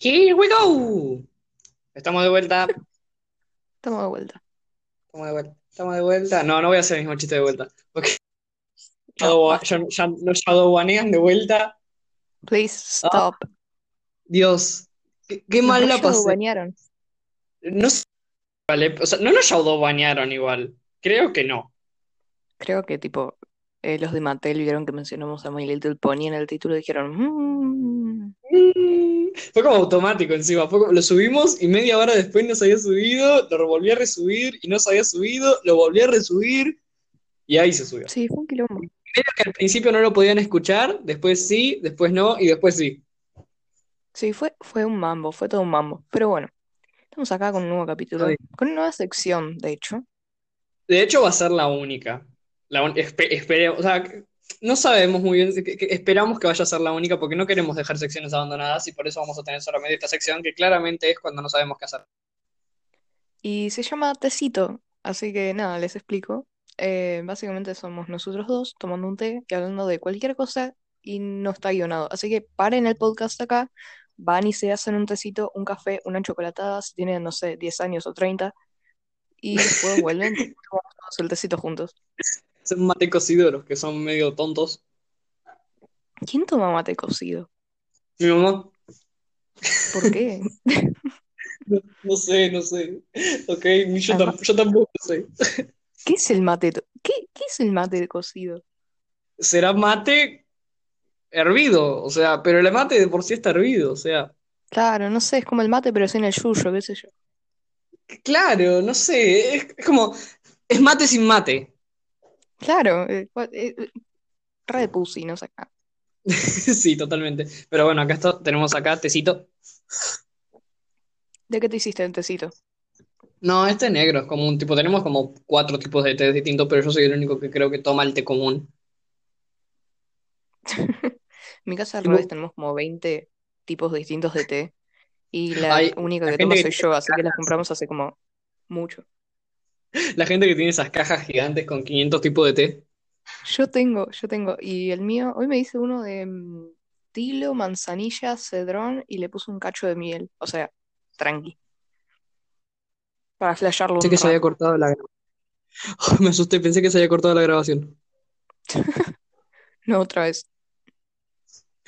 Here we go. Estamos de vuelta. Estamos de vuelta. Estamos de vuelta. Estamos de vuelta. No, no voy a hacer el mismo chiste de vuelta. Porque No, shadow- ya, ya nos shadowbanean de vuelta. Please Ah, stop. Dios, qué, qué mal la pasé. No sé, vale, o sea, no nos shadowbanearon igual. Creo que no. Creo que tipo eh, los de Mattel vieron que mencionamos a My Little Pony en el título y dijeron, "Mm". Fue como automático encima. Fue como- lo subimos y media hora después no se había subido, lo volví a resubir y no se había subido, lo volví a resubir y ahí se subió. Sí, fue un quilombo. Creo que al principio no lo podían escuchar, después sí, después no y después sí. Sí, fue, fue un mambo, fue todo un mambo. Pero bueno, estamos acá con un nuevo capítulo, con una nueva sección, de hecho. De hecho, va a ser la única. La o sea, no sabemos muy bien, que- esperamos que vaya a ser la única porque no queremos dejar secciones abandonadas y por eso vamos a tener solamente esta sección que claramente es cuando no sabemos qué hacer. Y se llama Tecito, así que nada, les explico. Eh, básicamente somos nosotros dos tomando un té y hablando de cualquier cosa y no está guionado. Así que paren el podcast acá, van y se hacen un tecito, un café, una chocolatada, si tienen, no sé, 10 años o 30, y después vuelven y tomamos el tecito juntos. Son mate cocido los que son medio tontos. ¿Quién toma mate cocido? Mi mamá, ¿Por qué? no, no sé, no sé. Ok, yo, tam- yo tampoco sé. ¿qué es el mate? ¿Qué, qué es el mate cocido? Será mate hervido, o sea, pero el mate de por sí está hervido, o sea, Claro, no sé, es como el mate, pero sin el yuyo, qué sé yo. claro, no sé, es, es como, es mate sin mate. Claro, eh, eh, eh, re de pussy, no sé acá. Sí, totalmente. Pero bueno, acá está, tenemos acá tecito. ¿De qué te hiciste el tecito? No, este es negro, es como un tipo, tenemos como cuatro tipos de té distintos, pero yo soy el único que creo que toma el té común. En mi casa al revés tenemos como 20 tipos distintos de té y la única la que toma soy yo, así que las compramos hace como mucho. La gente que tiene esas cajas gigantes con 500 tipos de té. Yo tengo, yo tengo. Y el mío, hoy me hice uno de mm, tilo, manzanilla, cedrón y le puse un cacho de miel. O sea, tranqui, para flashearlo Pensé un que se había cortado la grabación. Me asusté, pensé que se había cortado la grabación. No otra vez.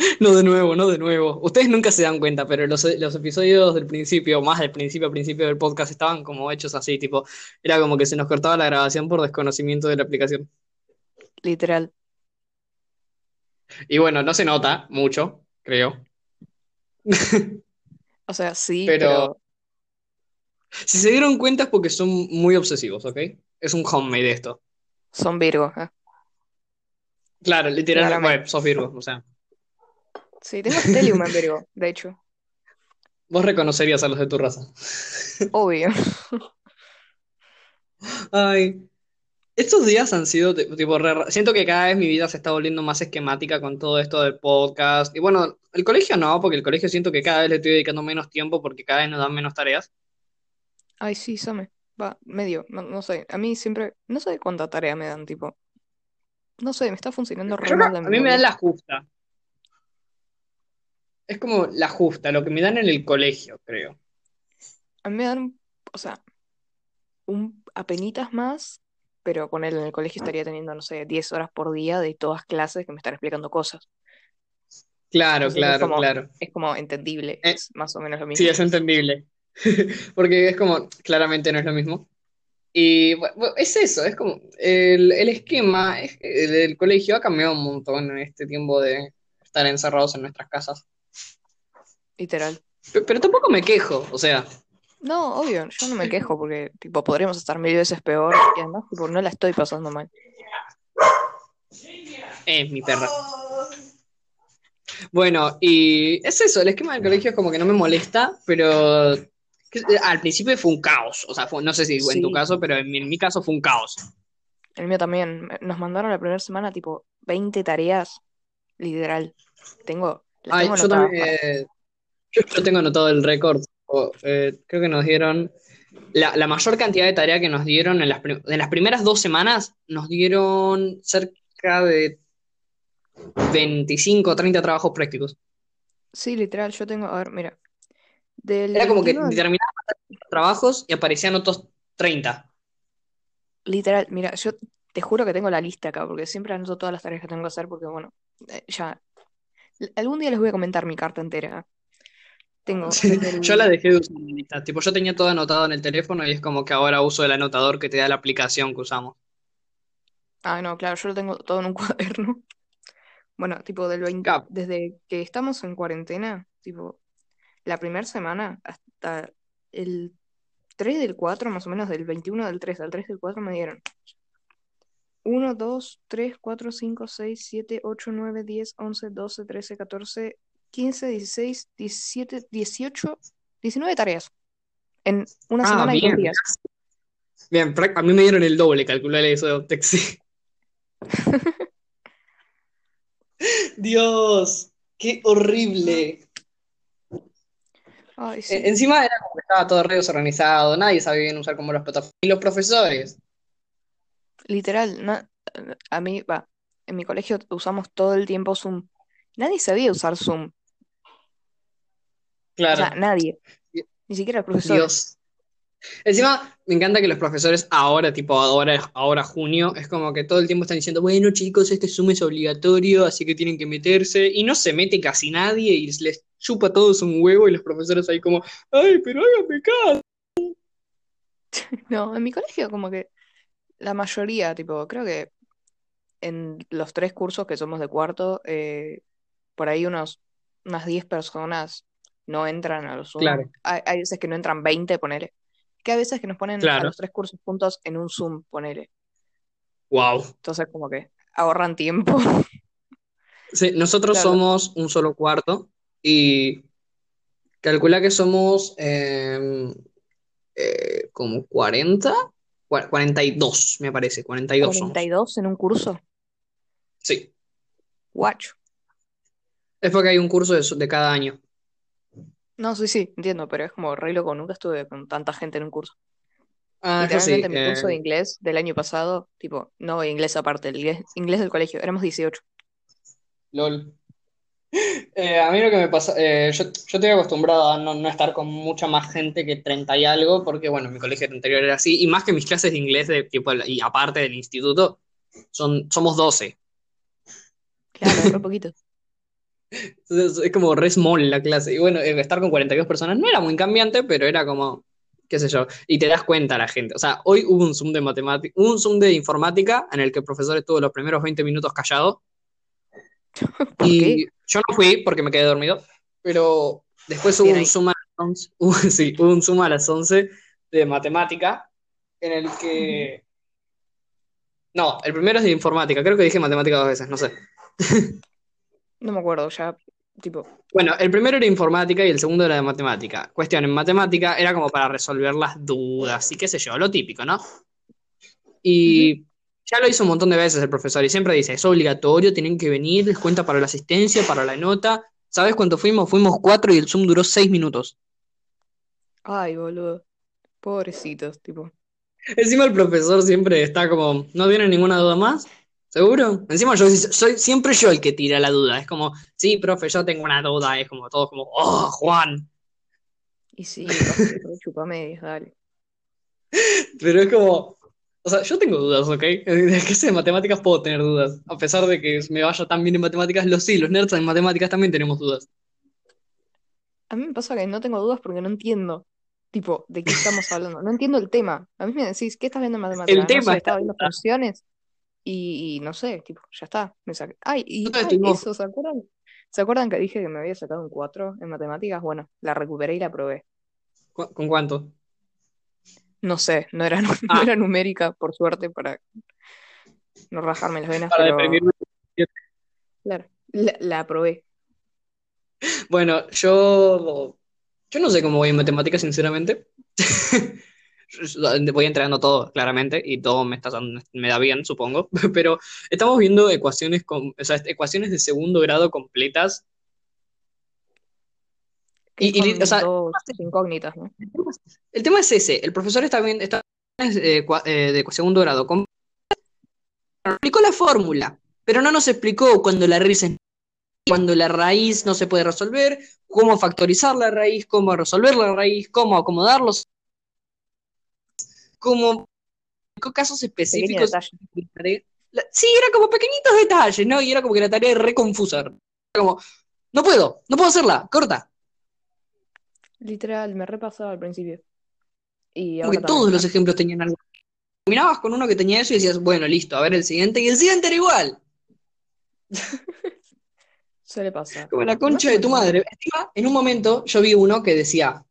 No de nuevo, no de nuevo. Ustedes nunca se dan cuenta, pero los, los episodios del principio, más del principio al principio del podcast, estaban como hechos así, tipo, era como que se nos cortaba la grabación por desconocimiento de la aplicación. Literal. Y bueno, no se nota mucho, creo. O sea, sí, Pero pero si se dieron cuenta es porque son muy obsesivos, ¿ok? Es un homemade esto. son Virgo, ¿eh? Claro, literalmente, sos Virgo, o sea, Sí, tengo Stellium en Virgo, de hecho. vos reconocerías a los de tu raza. Obvio. Ay, estos días han sido ti- tipo, re siento que cada vez mi vida se está volviendo más esquemática con todo esto del podcast. Y bueno, el colegio no, porque el colegio siento que cada vez le estoy dedicando menos tiempo porque cada vez nos dan menos tareas. Ay, sí, Same. Va, medio, no, no sé. A mí siempre, no sé cuánta tarea me dan, tipo. No sé, me está funcionando re mal a mí me dan la justa. Es como la justa, lo que me dan en el colegio, creo. A mí me dan, o sea, un apenitas más, pero con él en el colegio estaría teniendo, no sé, 10 horas por día de todas clases que me están explicando cosas. Claro, Entonces es claro, como, claro. es como entendible, Eh, es más o menos lo sí, mismo. es entendible. Porque es como, claramente no es lo mismo. Y bu- bu- es eso, es como el, el esquema es- el del colegio ha cambiado un montón en este tiempo de estar encerrados en nuestras casas. Literal. Pe- Pero, tampoco me quejo, o sea, No, obvio, yo no me quejo porque, tipo, podríamos estar mil veces peor y además, tipo, no la estoy pasando mal. es mi perra. Bueno, y es eso, el esquema del colegio es como que no me molesta, pero que- al principio fue un caos, o sea, fue- no sé si en tu Sí, caso, pero en mi, en mi caso fue un caos. el mío también. Nos mandaron la primera semana, tipo, 20 tareas, literal. Tengo, Ay, tengo yo también, eh, yo, yo tengo anotado el récord, eh, creo que nos dieron la, la mayor cantidad de tarea que nos dieron en las, en las primeras dos semanas, nos dieron cerca de 25 o 30 trabajos prácticos. Sí, literal, yo tengo, a ver, mira, Del Era como que 21 al- terminaba los trabajos y aparecían otros 30. literal, mira, yo te juro que tengo la lista acá, porque siempre anoto todas las tareas que tengo que hacer, porque bueno, eh, ya, algún día les voy a comentar mi carta entera. Tengo Sí, desde Yo la el... dejé de usar en lista. Tipo, yo tenía todo anotado en el teléfono y es como que ahora uso el anotador que te da la aplicación que usamos. Ah, no, claro, yo lo tengo todo en un cuaderno. Bueno, tipo, del 20 Cap. desde que estamos en cuarentena, tipo, la primera semana hasta el 3 del 4 más o menos del 21 del 3 al 3 del 4 me dieron 1, 2, 3, 4, 5, 6, 7, 8, 9, 10, 11, 12, 13, 14, 15, 16, 17, 18, 19 tareas en una Ah, semana y dos bien. días. Bien, a mí me dieron el doble, calcular eso de Optexi. Dios, qué horrible. Ay, E- sí. Encima era como que estaba todo re desorganizado, nadie sabía bien usar como las plataformas. Y los profesores, Literal, a mí, va, en mi colegio usamos todo el tiempo Zoom. Nadie sabía usar Zoom. O sea, claro. nadie. Ni siquiera los profesores. Dios. Encima, me encanta que los profesores ahora, tipo ahora, ahora junio, es como que todo el tiempo están diciendo, bueno chicos, este Zoom es obligatorio, así que tienen que meterse, y no se mete casi nadie y les chupa a todos un huevo y los profesores ahí como, ay, pero háganme caso. No, en mi colegio como que la mayoría, tipo, creo que en los tres cursos que somos de cuarto, eh, por ahí unos, unas 10 personas no entran a los Zoom. Claro, Hay, hay veces que no entran 20, ponele. Que hay veces que nos ponen a los tres cursos juntos en un Zoom, ponele. Wow. Entonces como que ahorran tiempo. Sí, nosotros Claro, somos un solo cuarto y calcula que somos eh, eh, como 40, cua- 42, me parece, 42 somos. 42 en un curso. Sí, Guacho. es porque hay un curso de, de cada año. No, sí, sí, entiendo, pero es como re loco. Nunca estuve con tanta gente en un curso. Ah, sí. Literalmente mi curso de eh, inglés del año pasado, tipo, no inglés aparte, el inglés, inglés del colegio, éramos 18. LOL. Eh, a mí lo que me pasa, eh, yo, yo estoy acostumbrado a no, no estar con mucha más gente que 30 y algo, porque bueno, mi colegio anterior era así, y más que mis clases de inglés, de, tipo, y aparte del instituto, son, somos 12. Claro, re poquito. Entonces, es como re small la clase. Y bueno, eh, estar con 42 personas no era muy cambiante, pero era como, qué sé yo, y te das cuenta la gente. O sea, hoy hubo un Zoom de matemática, un Zoom de informática en el que el profesor estuvo los primeros 20 minutos callado. ¿Por Y qué? yo no fui porque me quedé dormido, pero después hubo un. Zoom a las 11, hubo- sí, hubo un Zoom a las 11 de matemática en el que... No, el primero es de informática, creo que dije matemática dos veces, no sé. No me acuerdo, ya, tipo, Bueno, el primero era informática y el segundo era de matemática. Cuestión, en matemática era como para resolver las dudas y qué sé yo, lo típico, ¿no? Y ya lo hizo un montón de veces el profesor y siempre dice, es obligatorio, tienen que venir, les cuenta para la asistencia, para la nota. ¿Sabes cuánto fuimos? Fuimos cuatro y el Zoom duró seis minutos. Ay, boludo. Pobrecitos, tipo. Encima el profesor siempre está como, ¿no tienen ninguna duda más? ¿Seguro? Encima yo soy siempre yo el que tira la duda. Es como, sí, profe, yo tengo una duda. Es como todo como, oh, Juan. Y sí, papi, re chupamedias, dale. Pero es como, o sea, yo tengo dudas, ¿ok? De que sé de matemáticas puedo tener dudas. A pesar de que me vaya tan bien en matemáticas, lo sí, los nerds en matemáticas también tenemos dudas. A mí me pasa que no tengo dudas porque no entiendo, tipo, de qué estamos hablando. No entiendo el tema. A mí me decís, ¿qué estás viendo en El matemáticas? No tema sé, está... estaba viendo funciones y, y no sé, tipo, ya está. Me saqué. Ay, y ay, eso, ¿se acuerdan? ¿Se acuerdan que dije que me había sacado un 4 en matemáticas? Bueno, la recuperé y la probé. ¿Cu- ¿Con cuánto? No sé, no era, no Ah, era numérica, por suerte, para no rajarme las venas, para pero deprimirme. claro, la, la probé. Bueno, yo... Yo no sé cómo voy en matemáticas, sinceramente. Voy entregando todo, claramente, y todo me, está, me da bien, supongo. Pero estamos viendo ecuaciones, con, o sea, ecuaciones de segundo grado completas. Es Y, y, o sea, incógnitas, ¿no? el tema es el tema es ese. El profesor está viendo está eh, eh, de segundo grado. com- Nos explicó la fórmula, pero no nos explicó cuando la realices. cuando la raíz no se puede resolver, cómo factorizar la raíz, cómo resolver la raíz, cómo acomodarlos, cómo casos específicos. Sí, era como pequeñitos detalles, ¿no? Y era como que la tarea era re confusa. Como, no puedo, no puedo hacerla, corta. Literal, me repasaba al principio. Y Porque todos los ejemplos tenían algo. Terminabas con uno que tenía eso y decías, bueno, listo, a ver el siguiente, y el siguiente era igual. Se le pasa. Como la concha de tu madre. en un momento yo vi uno que decía,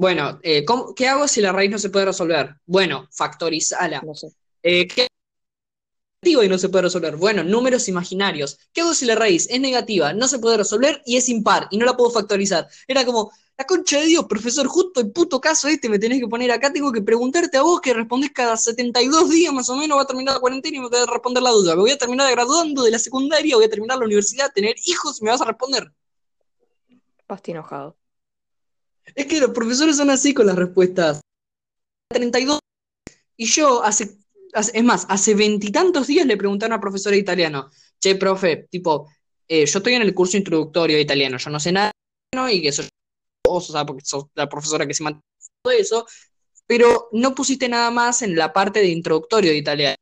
bueno, eh, ¿qué hago si la raíz no se puede resolver? Bueno, factorizala. No sé. Eh, ¿Qué y no se puede resolver. Bueno, números imaginarios. ¿Qué hago si la raíz es negativa, no se puede resolver y es impar y no la puedo factorizar? Era como, la concha de Dios, profesor, justo el puto caso este me tenés que poner acá, tengo que preguntarte a vos que respondés cada 72 días más o menos, va a terminar la cuarentena y me voy a responder la duda. Me voy a terminar graduando de la secundaria, voy a terminar la universidad, tener hijos y me vas a responder. Pasti enojado. Es que los profesores son así con las respuestas. 32. Y yo hace es más, hace veintitantos días le preguntaron a una profesora de italiano, che, profe, tipo, eh, yo estoy en el curso introductorio de italiano, yo no sé nada, y que eso, o sea, porque sos la profesora que se mantiene todo eso, pero no pusiste nada más en la parte de introductorio de italiano.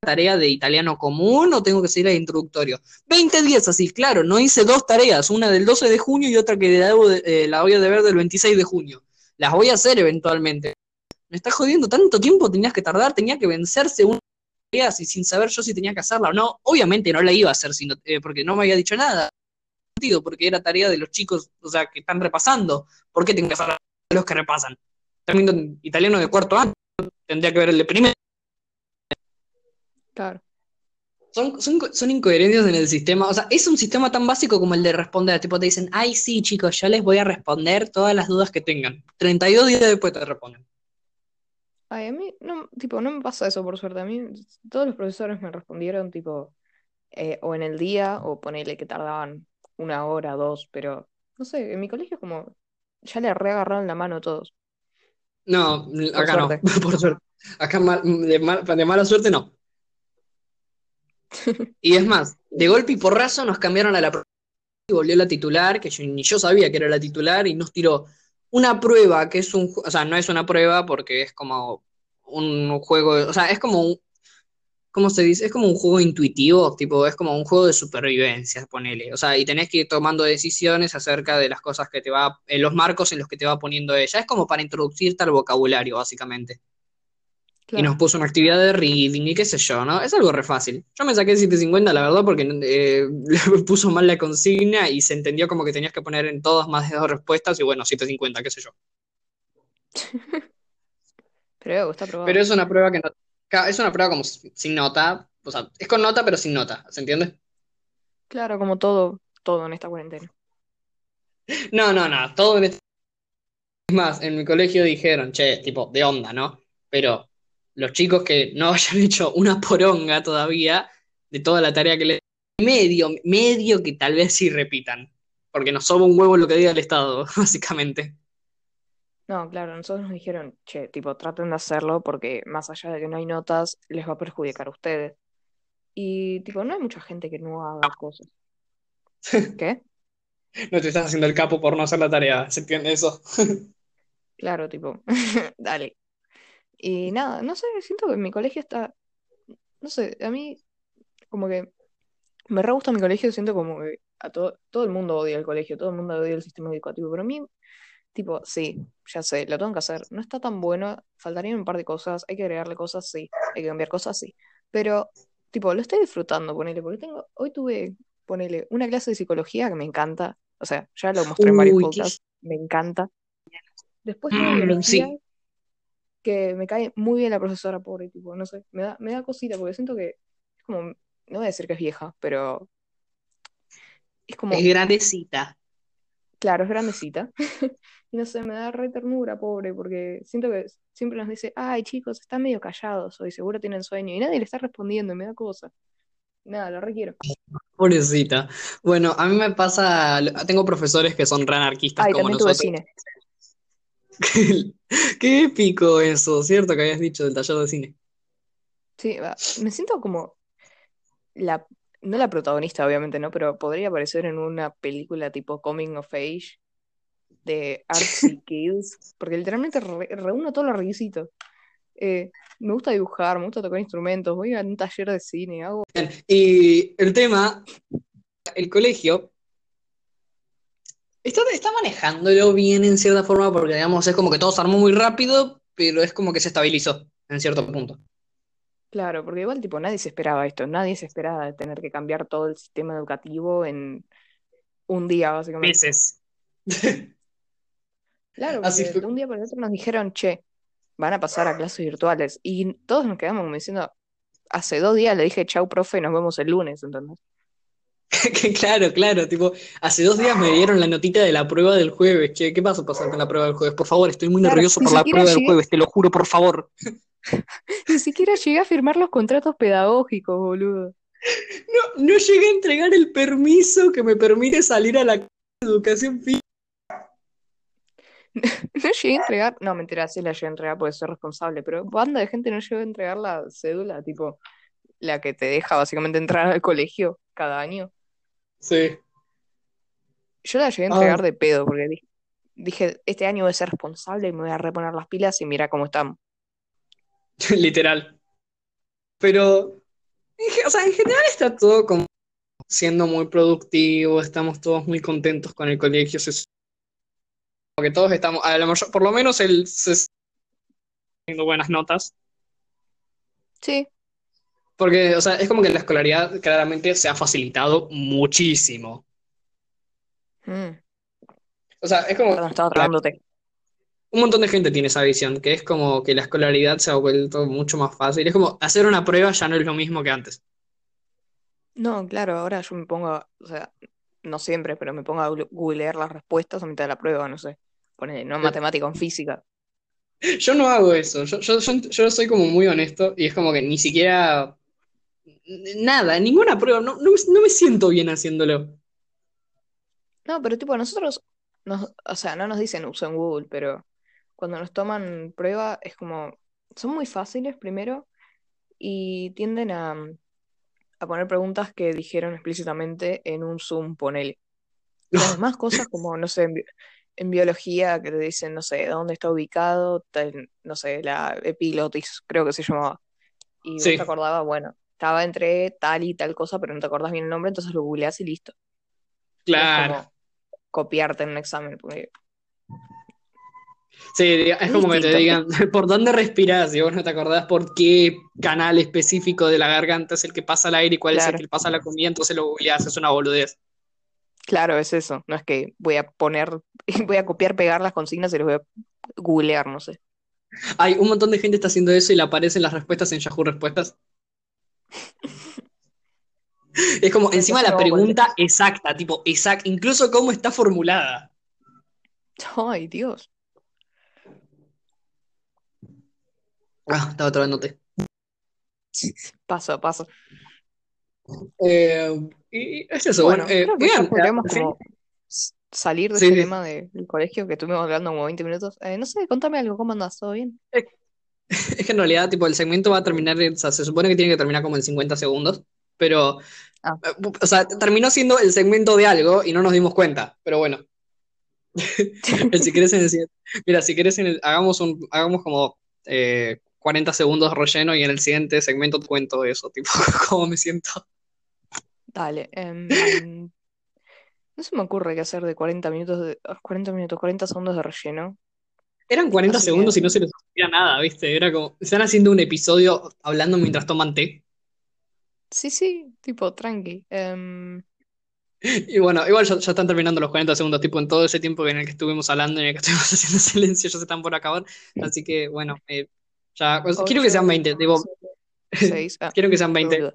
¿Tarea de italiano común o tengo que seguir el introductorio? 20 días así, claro, no hice dos tareas, una del 12 de junio y otra que eh, la voy a deber del 26 de junio. Las voy a hacer eventualmente me está jodiendo tanto tiempo tenías que tardar, tenía que vencerse una y sin saber yo si tenía que hacerla o no. Obviamente no la iba a hacer sino, eh, porque no me había dicho nada. Porque era tarea de los chicos, o sea, que están repasando. ¿Por qué tengo que hacer los que repasan? También italiano de cuarto año, tendría que ver el de primero. Claro. Son, son, son, incoherencias en el sistema. O sea, es un sistema tan básico como el de responder. Tipo, te dicen, ay, sí, chicos, yo les voy a responder todas las dudas que tengan. 32 días después te responden. Ay, a mí no, tipo, no me pasa eso por suerte. A mí todos los profesores me respondieron tipo eh, o en el día o ponele que tardaban una hora, dos, pero no sé, en mi colegio como ya le reagarraron la mano a todos. No, acá no, por suerte. Acá de, mala suerte no. Y es más, de golpe y porrazo nos cambiaron a la y volvió la titular, que ni yo sabía que era la titular, y nos tiró una prueba que es un, o sea, no es una prueba porque es como un juego, o sea, es como un, ¿cómo se dice? Es como un juego intuitivo, tipo, es como un juego de supervivencia, ponele. O sea, y tenés que ir tomando decisiones acerca de las cosas que te va, en los marcos en los que te va poniendo ella. Es como para introducirte al vocabulario, básicamente. Y nos puso una actividad de reading y qué sé yo, ¿no? Es algo re fácil. Yo me saqué 750, la verdad, porque eh, le puso mal la consigna y se entendió como que tenías que poner en todas más de dos respuestas y bueno, 750, qué sé yo. pero está probado. Pero es una prueba que no. Es una prueba como sin nota. O sea, es con nota, pero sin nota, ¿se entiende? Claro, como todo, todo en esta cuarentena. No, no, no, todo en esta. Es más, en mi colegio dijeron, che, tipo, de onda, ¿no? Pero los chicos que no hayan hecho una poronga todavía de toda la tarea que le medio, medio que tal vez sí repitan, porque nos soba un huevo lo que diga el Estado, básicamente. No, claro, nosotros nos dijeron, che, tipo, traten de hacerlo porque más allá de que no hay notas, les va a perjudicar a ustedes. Y, tipo, no hay mucha gente que no haga cosas. ¿Qué? No te estás haciendo el capo por no hacer la tarea, ¿se entiende eso? claro, tipo, dale. Y nada, no sé, siento que mi colegio está, no sé, a mí como que me re gusta mi colegio, siento como que a todo, todo el mundo odia el colegio, todo el mundo odia el sistema educativo, pero a mí, tipo, sí, ya sé, lo tengo que hacer, no está tan bueno, faltarían un par de cosas, hay que agregarle cosas, sí, hay que cambiar cosas, sí, pero, tipo, lo estoy disfrutando, ponele, porque tengo, hoy tuve, ponele, una clase de psicología que me encanta, o sea, ya lo mostré en varios podcasts, me encanta. Después tuve mm, biología, que me cae muy bien la profesora, pobre, tipo, no sé, me da, me da cosita, porque siento que es como, no voy a decir que es vieja, pero es como... Es grandecita. Claro, es grandecita. y no sé, me da re ternura, pobre, porque siento que siempre nos dice, ay chicos, están medio callados hoy, seguro tienen sueño, y nadie le está respondiendo, me da cosa. Nada, lo requiero. Pobrecita. Bueno, a mí me pasa, tengo profesores que son re anarquistas Ay, como también nosotros. Tuve cine. Qué épico eso, ¿cierto? Que habías dicho del taller de cine. Sí, me siento como la, no la protagonista, obviamente, ¿no? Pero podría aparecer en una película tipo Coming of Age de Artsy Kids, porque literalmente re- reúno todos los requisitos. Eh, me gusta dibujar, me gusta tocar instrumentos, voy a un taller de cine, hago... Y el tema, el colegio está, está manejándolo bien en cierta forma porque, digamos, es como que todo se armó muy rápido, pero es como que se estabilizó en cierto punto. Claro, porque igual tipo nadie se esperaba esto, nadie se esperaba tener que cambiar todo el sistema educativo en un día, básicamente. Meses. Claro, Así porque fue. de un día para el otro nos dijeron, che, van a pasar a clases virtuales. Y todos nos quedamos como diciendo, hace dos días le dije, chau, profe, nos vemos el lunes, ¿entendés? Que Claro, claro, tipo, hace dos días me dieron la notita de la prueba del jueves. Che, ¿qué pasa pasar con la prueba del jueves? Por favor, estoy muy Claro, nervioso por la prueba del jueves, te lo juro, por favor. ni siquiera llegué a firmar los contratos pedagógicos, boludo. No, no llegué a entregar el permiso que me permite salir a la educación física. No llegué a entregar, no, mentira, sí la llegué a entregar porque soy responsable, pero banda de gente no llegó a entregar la cédula, tipo, la que te deja básicamente entrar al colegio cada año. Sí. Yo la llegué a Ah, entregar de pedo porque dije, dije, este año voy a ser responsable y me voy a reponer las pilas y mira cómo estamos. literal. Pero, o sea, en general está todo como siendo muy productivo, estamos todos muy contentos con el colegio, se supone que todos estamos, a lo mayor- por lo menos el se está teniendo buenas notas, Sí, porque, o sea, es como que la escolaridad claramente se ha facilitado muchísimo. Mm, O sea, es como perdón, estaba tragándote. un montón de gente tiene esa visión, que es como que la escolaridad se ha vuelto mucho más fácil. Es como hacer una prueba ya no es lo mismo que antes. No, claro, ahora yo me pongo, a- o sea, no siempre, pero me pongo a googlear las respuestas a mitad de la prueba, no sé. Ponele, no en matemática, en física. Yo no hago eso, yo, yo, yo, yo soy como muy honesto y es como que ni siquiera nada, ninguna prueba, no, no, me- no me siento bien haciéndolo. No, pero tipo, nosotros, nos, o sea, no nos dicen usen Google, pero cuando nos toman prueba es como, son muy fáciles primero y tienden a, a poner preguntas que dijeron explícitamente en un Zoom, ponele. Las demás cosas como, no sé, en, bi- en biología que te dicen, no sé, dónde está ubicado, tal, no sé, la epilotis, creo que se llamaba. Y vos te Sí, acordabas, bueno, estaba entre tal y tal cosa, pero no te acordás bien el nombre, entonces lo googleás y listo. Es claro. como copiarte en un examen, porque Sí, es como que te digan por dónde respirás y vos no te acordás por qué canal específico de la garganta es el que pasa el aire y cuál es el que pasa la comida, entonces lo googleás, es una boludez. claro, es eso. No es que voy a poner, voy a copiar, pegar las consignas y los voy a googlear, no sé. Hay un montón de gente está haciendo eso y le aparecen las respuestas en Yahoo Respuestas. Es como encima la pregunta exacta, tipo, exact, incluso cómo está formulada. Ay, Dios. Ah, estaba trabándote. Paso, paso. Eh, y es eso, bueno, eh, creo que ya fin- como salir de sí, sí. tema de- del colegio que estuvimos hablando como 20 minutos. Eh, no sé, contame algo, ¿cómo andás? ¿Todo bien? Es que en realidad, tipo, el segmento va a terminar, o sea, se supone que tiene que terminar como en 50 segundos, pero, Ah, eh, o sea, terminó siendo el segmento de algo y no nos dimos cuenta, pero bueno. Si querés en mira, si en el- hagamos un, hagamos como eh, 40 segundos de relleno y en el siguiente segmento te cuento eso, tipo, cómo me siento. dale. em, no se me ocurre qué hacer de 40 minutos de, ah, 40 minutos, 40 segundos de relleno. Eran 40 Así que segundos y no se les ocurría nada, ¿viste? Era como, están haciendo un episodio hablando mientras toman té. sí, sí, tipo, tranqui. Em, Y bueno, igual ya, ya están terminando los 40 segundos, tipo en todo ese tiempo en el que estuvimos hablando y en el que estuvimos haciendo silencio, ya se están por acabar. Así que bueno, eh, ya, quiero que sean 8, 20, tipo, 6. Ah, quiero que sean 20. boludo.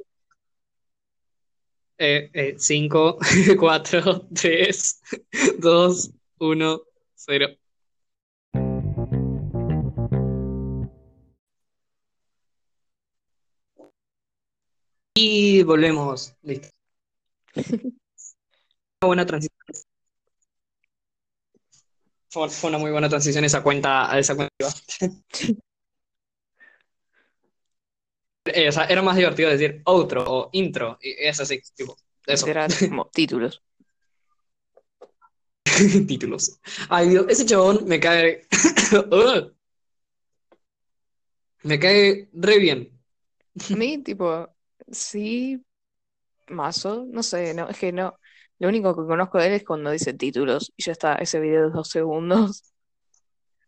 Eh, eh, 5, 4, 3, 2, 1, 0. Y volvemos. Listo. Una buena transición. Fue, una muy buena transición esa cuenta, a esa cuenta. Eh, o sea, era más divertido decir outro o intro, y es así, tipo, eso, Literal, como títulos. títulos. Ay, Dios, ese chabón me cae. Me cae re bien. A mí, tipo, sí, mazo, no sé, no, es que no. Lo único que conozco de él es cuando dice títulos y ya está, ese video de dos segundos.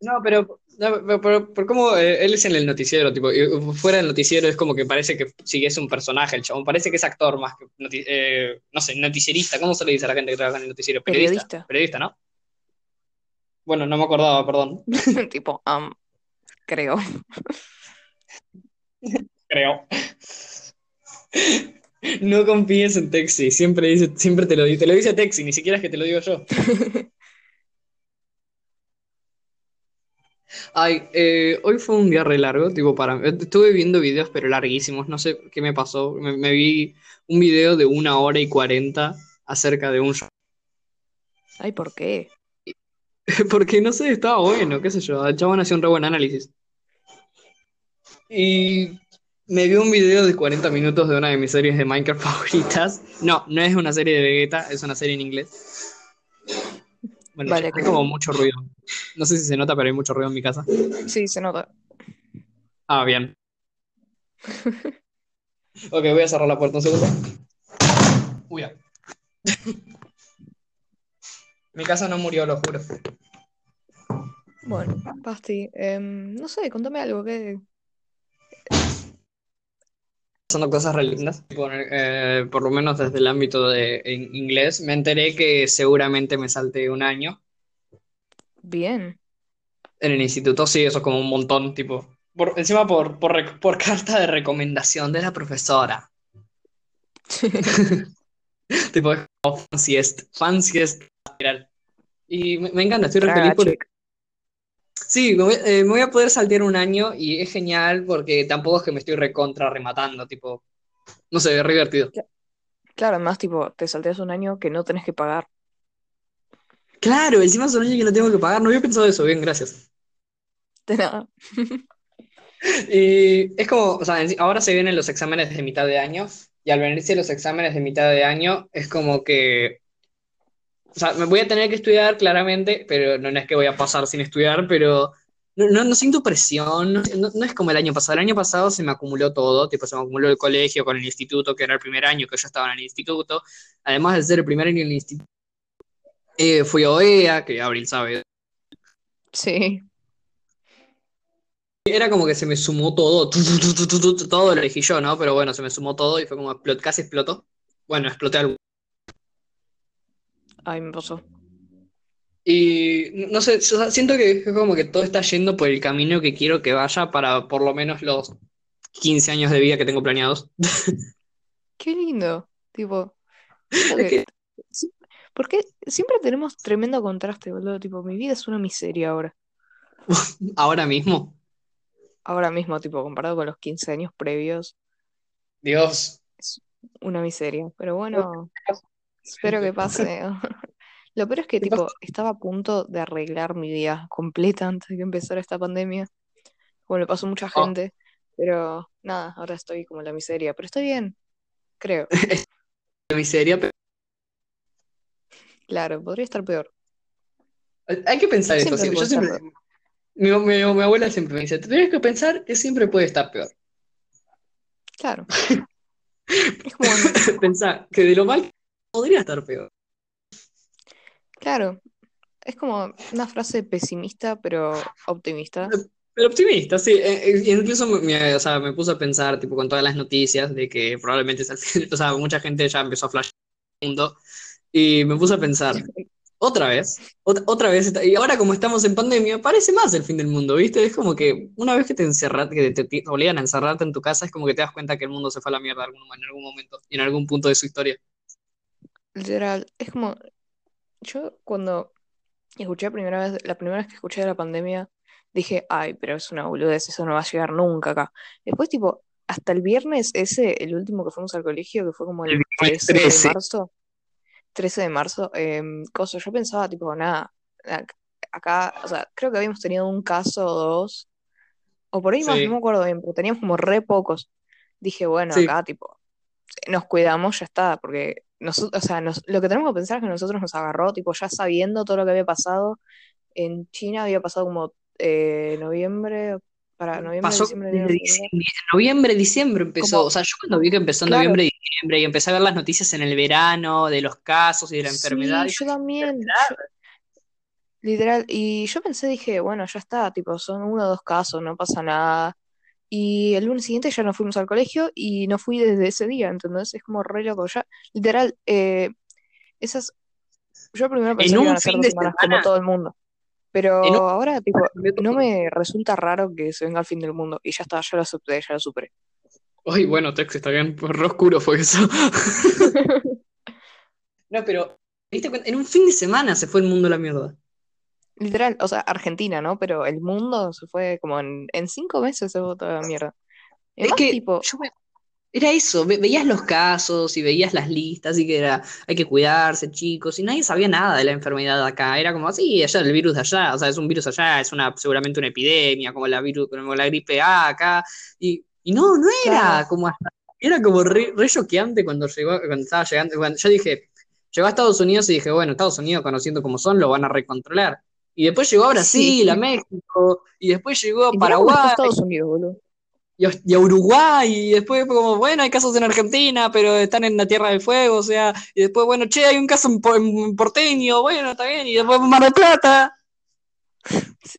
No, pero, no, pero como eh, él es en el noticiero, tipo, y fuera del noticiero es como que parece que siguiese un personaje, el chabón, parece que es actor más que, noti- eh, no sé, noticierista, ¿cómo se le dice a la gente que trabaja en el noticiero? Periodista, Periodista. periodista, ¿no? Bueno, no me acordaba, perdón, Tipo, am, creo. creo. No confíes en Texi, siempre dice, siempre te lo dice, te lo dice Texi, ni siquiera es que te lo digo yo. Ay, eh, hoy fue un día re largo, tipo para... Estuve viendo videos pero larguísimos, no sé qué me pasó. Me, me vi un video de una hora y cuarenta acerca de un... Ay, ¿por qué? Porque no sé, estaba bueno, qué sé yo. El chabón hacía un re buen análisis. Y me vi un video de 40 minutos de una de mis series de Minecraft favoritas. No, no es una serie de Vegeta, es una serie en inglés. Bueno, Vale, hay como mucho ruido. No sé si se nota, pero hay mucho ruido en mi casa. Sí, se nota. Ah, bien. Ok, voy a cerrar la puerta un segundo. Uy, ya. Mi casa no murió, lo juro. Bueno, Basti, em, no sé, contame algo que... Pasando cosas re lindas. Tipo, eh, por lo menos desde el ámbito de en inglés, me enteré que seguramente me salte un año Bien. en el instituto. Sí, eso es como un montón, tipo. Por, encima por, por, por carta de recomendación de la profesora. Tipo, fanciest, fanciest. Y me, me encanta, estoy re feliz Traga, porque. Sí, me voy, eh, me voy a poder saltear un año y es genial porque tampoco es que me estoy recontra rematando, tipo, no sé, es re divertido. Claro, además, tipo, te salteas un año que no tenés que pagar. Claro, encima es un año que no tengo que pagar, no había pensado eso, bien, gracias. De nada. Y es como, o sea, ahora se vienen los exámenes de mitad de año y al venirse los exámenes de mitad de año es como que, o sea, me voy a tener que estudiar claramente, pero no, no es que voy a pasar sin estudiar, pero no, no, no siento presión, no, no- es como el año pasado. El año pasado se me acumuló todo, tipo, se me acumuló el colegio con el instituto, que era el primer año que yo estaba en el instituto. Además de ser el primer año en el instituto, eh, fui a OEA, que Abril sabe. Sí. Era como que se me sumó todo, tu, tu, tu, todo lo elegí yo, ¿no? Pero bueno, se me sumó todo y fue como explot- casi explotó. Bueno, exploté algo. Ay, me pasó. Y no sé, yo, siento que es como que todo está yendo por el camino que quiero que vaya para por lo menos los 15 años de vida que tengo planeados. Qué lindo. Tipo, siento Es que... que sí, Porque siempre tenemos tremendo contraste, boludo. Tipo, mi vida es una miseria ahora. ahora mismo, Ahora mismo, tipo, comparado con los 15 años previos, Dios, es una miseria. Pero bueno, espero que pase. Lo peor es que, tipo, estaba a punto de arreglar mi vida completa antes de que empezara esta pandemia. Como le pasó a mucha Oh, gente. Pero nada, ahora estoy como en la miseria. Pero estoy bien, creo. una miseria, pero Claro, podría estar peor. hay que pensar esto. Siempre. Yo peor. mi, mi- mi abuela siempre me dice, tienes que pensar que siempre puede estar peor. Claro. Es como, Pensar que de lo mal podría estar peor. claro, es como una frase pesimista, pero optimista. Pero optimista, sí. Eh, eh, incluso me, o sea, me puse a pensar, tipo, con todas las noticias de que probablemente o sea, mucha gente ya empezó a flash el mundo, y me puse a pensar, otra vez, ot- otra vez, y ahora como estamos en pandemia, parece más el fin del mundo, ¿viste? Es como que una vez que te encerraste, que te, te obligan a encerrarte en tu casa, es como que te das cuenta que el mundo se fue a la mierda algún- en algún momento, y en algún punto de su historia. Literal, es como, yo cuando escuché primera vez, la primera vez que escuché de la pandemia, dije, ay, pero es una boludez, eso no va a llegar nunca acá. Después, tipo, hasta el viernes ese, el último que fuimos al colegio, que fue como El el 13 de 13. marzo, 13 de marzo, eh, cosa, yo pensaba, tipo, nada, ac- acá, o sea, creo que habíamos tenido un caso o dos, o por ahí más, no me acuerdo bien, pero teníamos como re pocos. dije, bueno, Sí. acá tipo, nos cuidamos, ya está, porque nosotros, o sea, nos- lo que tenemos que pensar es que nosotros nos agarró, tipo, ya sabiendo todo lo que había pasado. En China había pasado como eh, noviembre, para noviembre, Pasó diciembre, diciembre, noviembre, diciembre empezó. O sea, yo cuando vi que empezó en Claro. noviembre, diciembre y empecé a ver las noticias en el verano de los casos y de la enfermedad. Sí, y yo también. yo- literal. Y yo pensé, dije, bueno, ya está, tipo, son uno o dos casos, no pasa nada. Y el lunes siguiente ya nos fuimos al colegio y no fui desde ese día, ¿entendés? Es como re loco. Ya, literal, eh, esas. Yo primero pensé En que un iban a ser fin dos de semanas semana- como todo el mundo. Pero un- ahora, tipo, no me resulta raro que se venga el fin del mundo. Y ya está, ya lo acepté, ya lo superé. Ay, bueno, Tex, está bien, re oscuro fue eso. no, pero, ¿te diste cuenta? En un fin de semana se fue el mundo a la mierda. Literal, o sea, Argentina, ¿no? Pero el mundo se fue como en, en cinco meses se toda la mierda. Es que tipo, yo me- era eso, ve- veías los casos y veías las listas y que era, hay que cuidarse, chicos, y nadie sabía nada de la enfermedad acá. Era como así, allá el virus de allá, o sea, es un virus allá, es una, seguramente una epidemia, como la virus, como la gripe A acá. Y, y no, no era Claro. como hasta- era como re, re choqueante cuando llegó, cuando estaba llegando, cuando yo dije, llegó a Estados Unidos y dije, bueno, Estados Unidos conociendo como son, lo van a recontrolar. Y después llegó a Brasil, Sí. a México, y después llegó a Paraguay Estados Unidos, boludo. y a, y a Uruguay, y después como, bueno, hay casos en Argentina, pero están en la Tierra del Fuego, o sea, y después, bueno, che, hay un caso en, Po- en Porteño, bueno, está bien, y después Mar del Plata.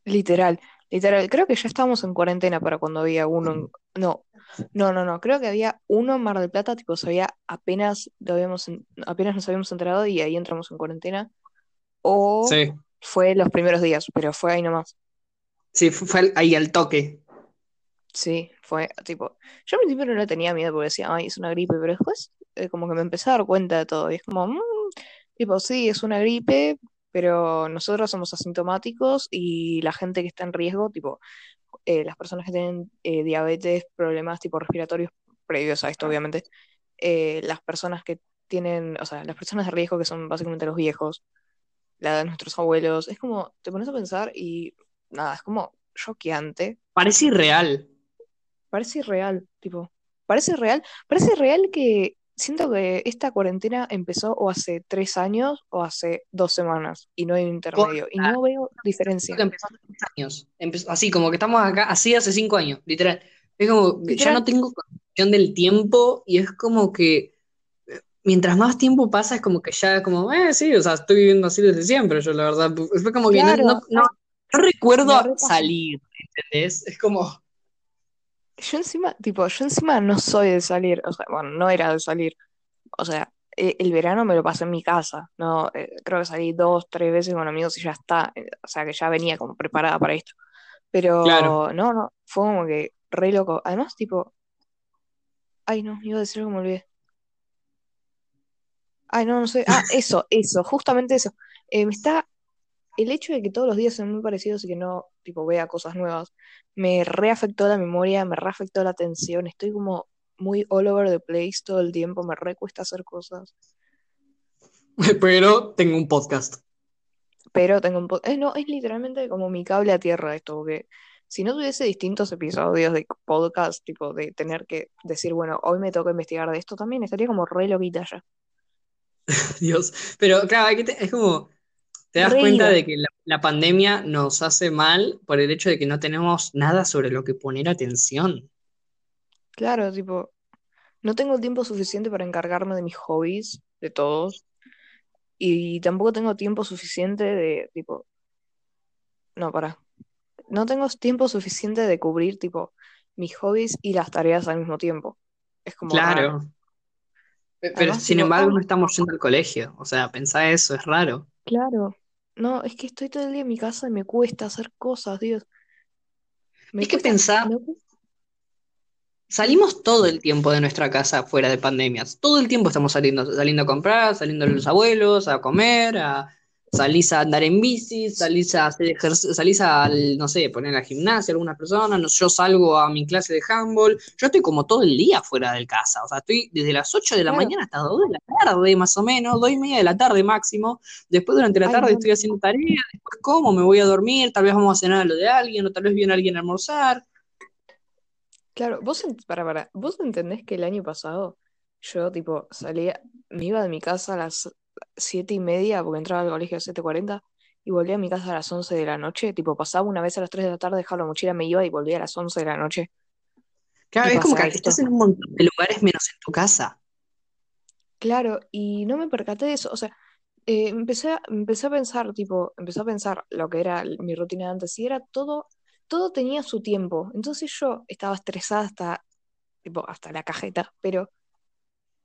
Literal, literal. Creo que ya estábamos en cuarentena para cuando había uno en... No, no, no, no. Creo que había uno en Mar del Plata, tipo, se había apenas, lo habíamos en- apenas nos habíamos enterado y ahí entramos en cuarentena. O Sí, fue los primeros días, pero fue ahí nomás. sí, fue, ahí al toque. Sí, fue tipo. Yo al principio no le tenía miedo porque decía, ay, es una gripe, pero después eh, como que me empecé a dar cuenta de todo. Y es como, mm, tipo, sí, es una gripe, pero nosotros somos asintomáticos y la gente que está en riesgo, tipo, eh, las personas que tienen eh, diabetes, problemas tipo respiratorios previos a esto, obviamente, las personas que tienen, o sea, las personas de riesgo que son básicamente los viejos, la de nuestros abuelos, es como, te pones a pensar y nada, es como choqueante Parece irreal. Parece irreal, tipo, parece real, parece real que siento que esta cuarentena empezó o hace tres años o hace dos semanas y no hay un intermedio y no veo diferencia. Que empezó hace tres años. Empezó, así, como que estamos acá, así hace cinco años, literal. Es como, que ya no tengo concepción del tiempo, y es como que mientras más tiempo pasa, es como que ya, como, eh, sí, o sea, estoy viviendo así desde siempre, yo la verdad. Fue como que no, Claro, no, no, recuerdo salir, ¿entendés? Es como, Yo encima, tipo, yo encima no soy de salir, o sea, bueno, no era de salir, o sea, e- el verano me lo pasé en mi casa, no, Eh, creo que salí dos, tres veces con amigos y ya está, eh, o sea, que ya venía como preparada para esto, pero claro. no, no, fue como que re loco, además, tipo, ay, no, iba a decir algo, me olvidé. Ay, no, no sé. Ah, eso, eso, justamente eso. Eh, me está. El hecho de que todos los días sean muy parecidos y que no, tipo, vea cosas nuevas, me reafectó la memoria, me reafectó la atención. Estoy como muy all over the place todo el tiempo, me recuesta hacer cosas. Pero tengo un podcast. Pero tengo un po- eh, no, es literalmente como mi cable a tierra esto, porque si no tuviese distintos episodios de podcast, tipo, de tener que decir, bueno, hoy me toca investigar de esto, también estaría como re loquita ya. Dios. Pero claro, hay que te- es como, te das cuenta de que la, la pandemia nos hace mal por el hecho de que no tenemos nada sobre lo que poner atención. Claro, tipo, no tengo tiempo suficiente para encargarme de mis hobbies, de todos, y tampoco tengo tiempo suficiente de, tipo, no, para, no tengo tiempo suficiente de cubrir, tipo, mis hobbies y las tareas al mismo tiempo. Es como raro. Claro. Pero Además, sin embargo ay, no estamos yendo al colegio. O sea, pensá eso, es raro. claro, no, es que estoy todo el día en mi casa y me cuesta hacer cosas, Dios, me Es que cuesta, pensá, me cuesta, salimos todo el tiempo de nuestra casa fuera de pandemias. Todo el tiempo estamos saliendo, saliendo a comprar, saliendo a los abuelos, a comer, a salís a andar en bici, salís a hacer ejercicio, salís a, no sé, poner a la gimnasia algunas personas, no- yo salgo a mi clase de handball, yo estoy como todo el día fuera de casa, o sea, estoy desde las 8 de la claro, mañana hasta 2 de la tarde, más o menos, 2 y media de la tarde máximo, después durante la ay, tarde no, estoy haciendo tareas, después como, me voy a dormir, tal vez vamos a cenar a lo de alguien, o tal vez viene alguien a almorzar, Claro, vos, para, para, vos entendés que el año pasado yo, tipo, salía, me iba de mi casa a las siete y media porque entraba al colegio a siete cuarenta y volvía a mi casa a las once de la noche. Tipo, pasaba una vez a las tres de la tarde, dejaba la mochila, me iba y volvía a las once de la noche. Claro, es como que estás en un montón de lugares menos en tu casa. Claro, y no me percaté de eso. O sea, eh, empecé, a- empecé a pensar, tipo, empecé a pensar lo que era mi rutina de antes y era todo, todo tenía su tiempo. Entonces yo estaba estresada hasta, tipo, hasta la cajeta, pero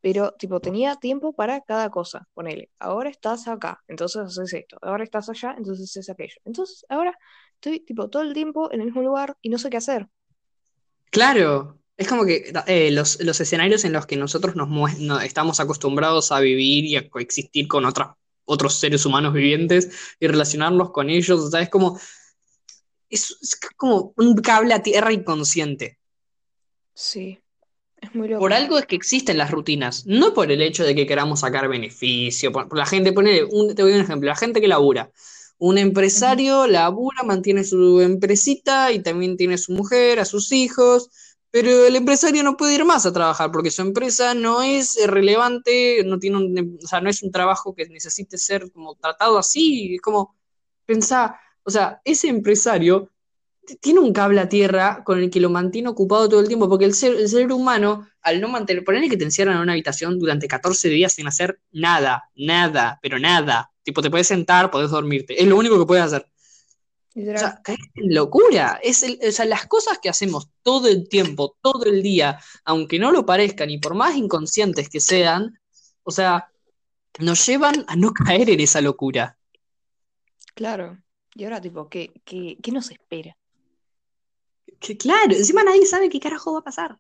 pero tipo tenía tiempo para cada cosa. Ponele, ahora estás acá, entonces haces esto, ahora estás allá, entonces haces aquello. Entonces ahora estoy tipo todo el tiempo en el mismo lugar y no sé qué hacer. Claro, es como que eh, los, los escenarios en los que nosotros nos no, estamos acostumbrados a vivir y a coexistir con otras, otros seres humanos vivientes y relacionarnos con ellos, o sea, es como, es, es como un cable a tierra inconsciente. Sí, es muy Por algo es que existen las rutinas, no por el hecho de que queramos sacar beneficio. Por, por la gente, un, te doy un ejemplo, la gente que labura. Un empresario labura, mantiene su empresita y también tiene su mujer, a sus hijos, pero el empresario no puede ir más a trabajar porque su empresa no es relevante, no tiene un, o sea, no es un trabajo que necesite ser como tratado así, es como pensar, o sea, ese empresario tiene un cable a tierra con el que lo mantiene ocupado todo el tiempo, porque el ser, el ser humano, al no mantener, ponerle que te encierran en una habitación durante 14 días sin hacer nada, nada, pero nada, tipo, te puedes sentar, podés dormirte, es lo único que puedes hacer. O sea, en locura. Es el, o sea, las cosas que hacemos todo el tiempo, todo el día, aunque no lo parezcan y por más inconscientes que sean, o sea, nos llevan a no caer en esa locura. Claro. Y ahora tipo, ¿qué, qué, qué nos espera? Que claro, encima nadie sabe qué carajo va a pasar.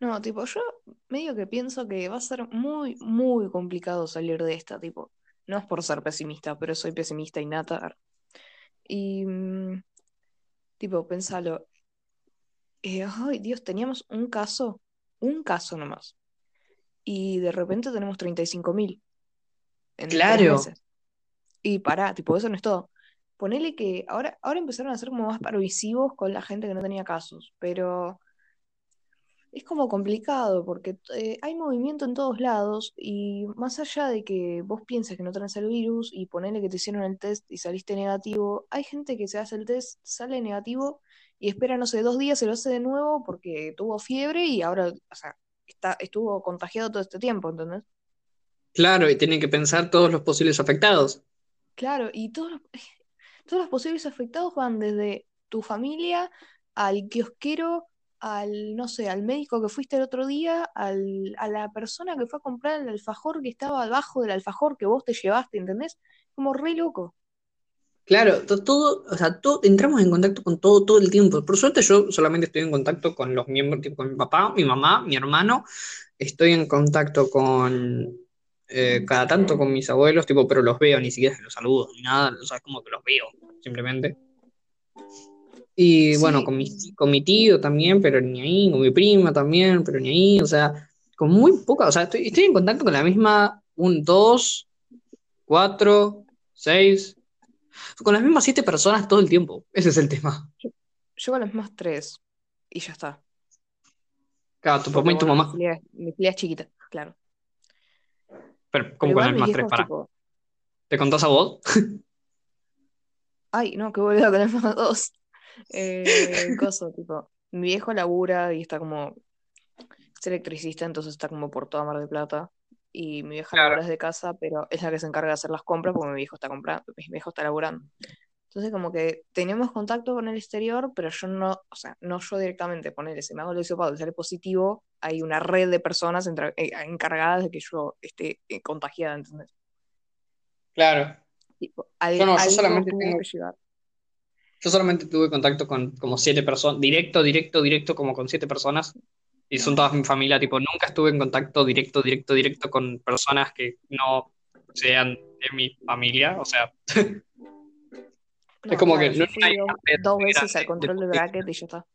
No, tipo, yo medio que pienso que va a ser muy, muy complicado salir de esta, tipo. No es por ser pesimista, pero soy pesimista y nata. Y, mm, tipo, pensalo, eh, ay Dios, teníamos un caso, un caso nomás. Y de repente tenemos 35.000 en tres Claro. Y pará, tipo, eso no es todo. Ponele que ahora, ahora empezaron a ser como más permisivos con la gente que no tenía casos, pero es como complicado porque eh, hay movimiento en todos lados y más allá de que vos pienses que no tenés el virus y ponele que te hicieron el test y saliste negativo, hay gente que se hace el test, sale negativo y espera, no sé, dos días, se lo hace de nuevo porque tuvo fiebre y ahora, o sea, está, estuvo contagiado todo este tiempo, ¿entendés? claro, y tienen que pensar todos los posibles afectados. Claro, y todos los, todos los posibles afectados van desde tu familia al kiosquero, al, no sé, al médico que fuiste el otro día, al, a la persona que fue a comprar el alfajor que estaba abajo del alfajor que vos te llevaste, ¿entendés? Como re loco. Claro, to- todo, o sea, todo, entramos en contacto con todo todo el tiempo. Por suerte yo solamente estoy en contacto con los miembros, tipo con mi papá, mi mamá, mi hermano. Estoy en contacto con eh, cada tanto con mis abuelos, tipo, pero los veo, ni siquiera los saludo, ni nada, o sea, es como que los veo, simplemente. Y bueno, Sí, con mi, con mi tío también, pero ni ahí, con mi prima también, pero ni ahí, o sea, con muy poca, o sea, estoy, estoy en contacto con la misma, un, dos, cuatro, seis. Con las mismas siete personas todo el tiempo. Ese es el tema. yo, yo con los más tres y ya está. Claro, tu papá y tu bueno, mi mamá. familia, mi familia es chiquita, claro. Pero, ¿cómo con mis más tres? viejos Para. tipo, ¿Te contás a vos? ay, no, qué boludo con los más dos. Eh, coso, tipo, mi viejo labura y está como es electricista, entonces está como por toda Mar de Plata. Y mi vieja Claro. labura desde casa, pero es la que se encarga de hacer las compras porque mi viejo está comprando, mi viejo está laburando. Entonces como que tenemos contacto con el exterior, pero yo no, o sea, no yo directamente, ponerle, si me hago el hisopado y sale positivo, hay una red de personas eh, encargadas de que yo esté eh, contagiada, ¿entendés? Claro. Tipo, Yo no, yo solamente tengo, que llegar. yo solamente tuve contacto con como siete personas, directo, directo, directo, como con siete personas. Y son todas mi familia, tipo, nunca estuve en contacto directo, directo, directo con personas que no sean de mi familia. O sea, es como que no, hay dos, veces al control de bracket y ya está.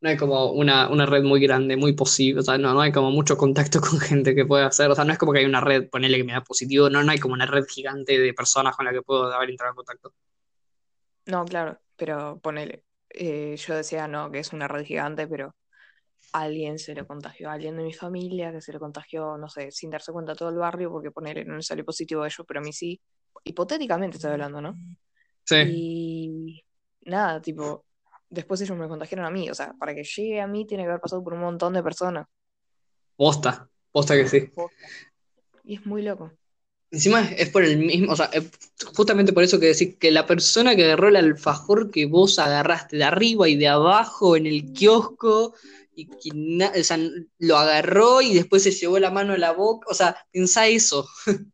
No hay como una, una red muy grande, muy posible, o sea, no, no hay como mucho contacto con gente que pueda hacer, o sea, no es como que hay una red, ponele que me da positivo, no, no hay como una red gigante de personas con la que puedo haber entrado en contacto. No, claro, pero ponele. eh, yo decía, no, que es una red gigante, pero alguien se lo contagió, alguien de mi familia que se lo contagió, no sé, sin darse cuenta todo el barrio, porque ponerle no le salió positivo a ellos, pero a mí sí. Hipotéticamente estoy hablando, ¿no? Sí. Y nada, tipo, después ellos me contagiaron a mí, o sea, para que llegue a mí tiene que haber pasado por un montón de personas. Posta, posta que sí. Y es muy loco. Encima es, por el mismo, o sea, es justamente por eso que decís que la persona que agarró el alfajor que vos agarraste de arriba y de abajo en el kiosco, y que o sea, lo agarró y después se llevó la mano a la boca, o sea, pensá eso.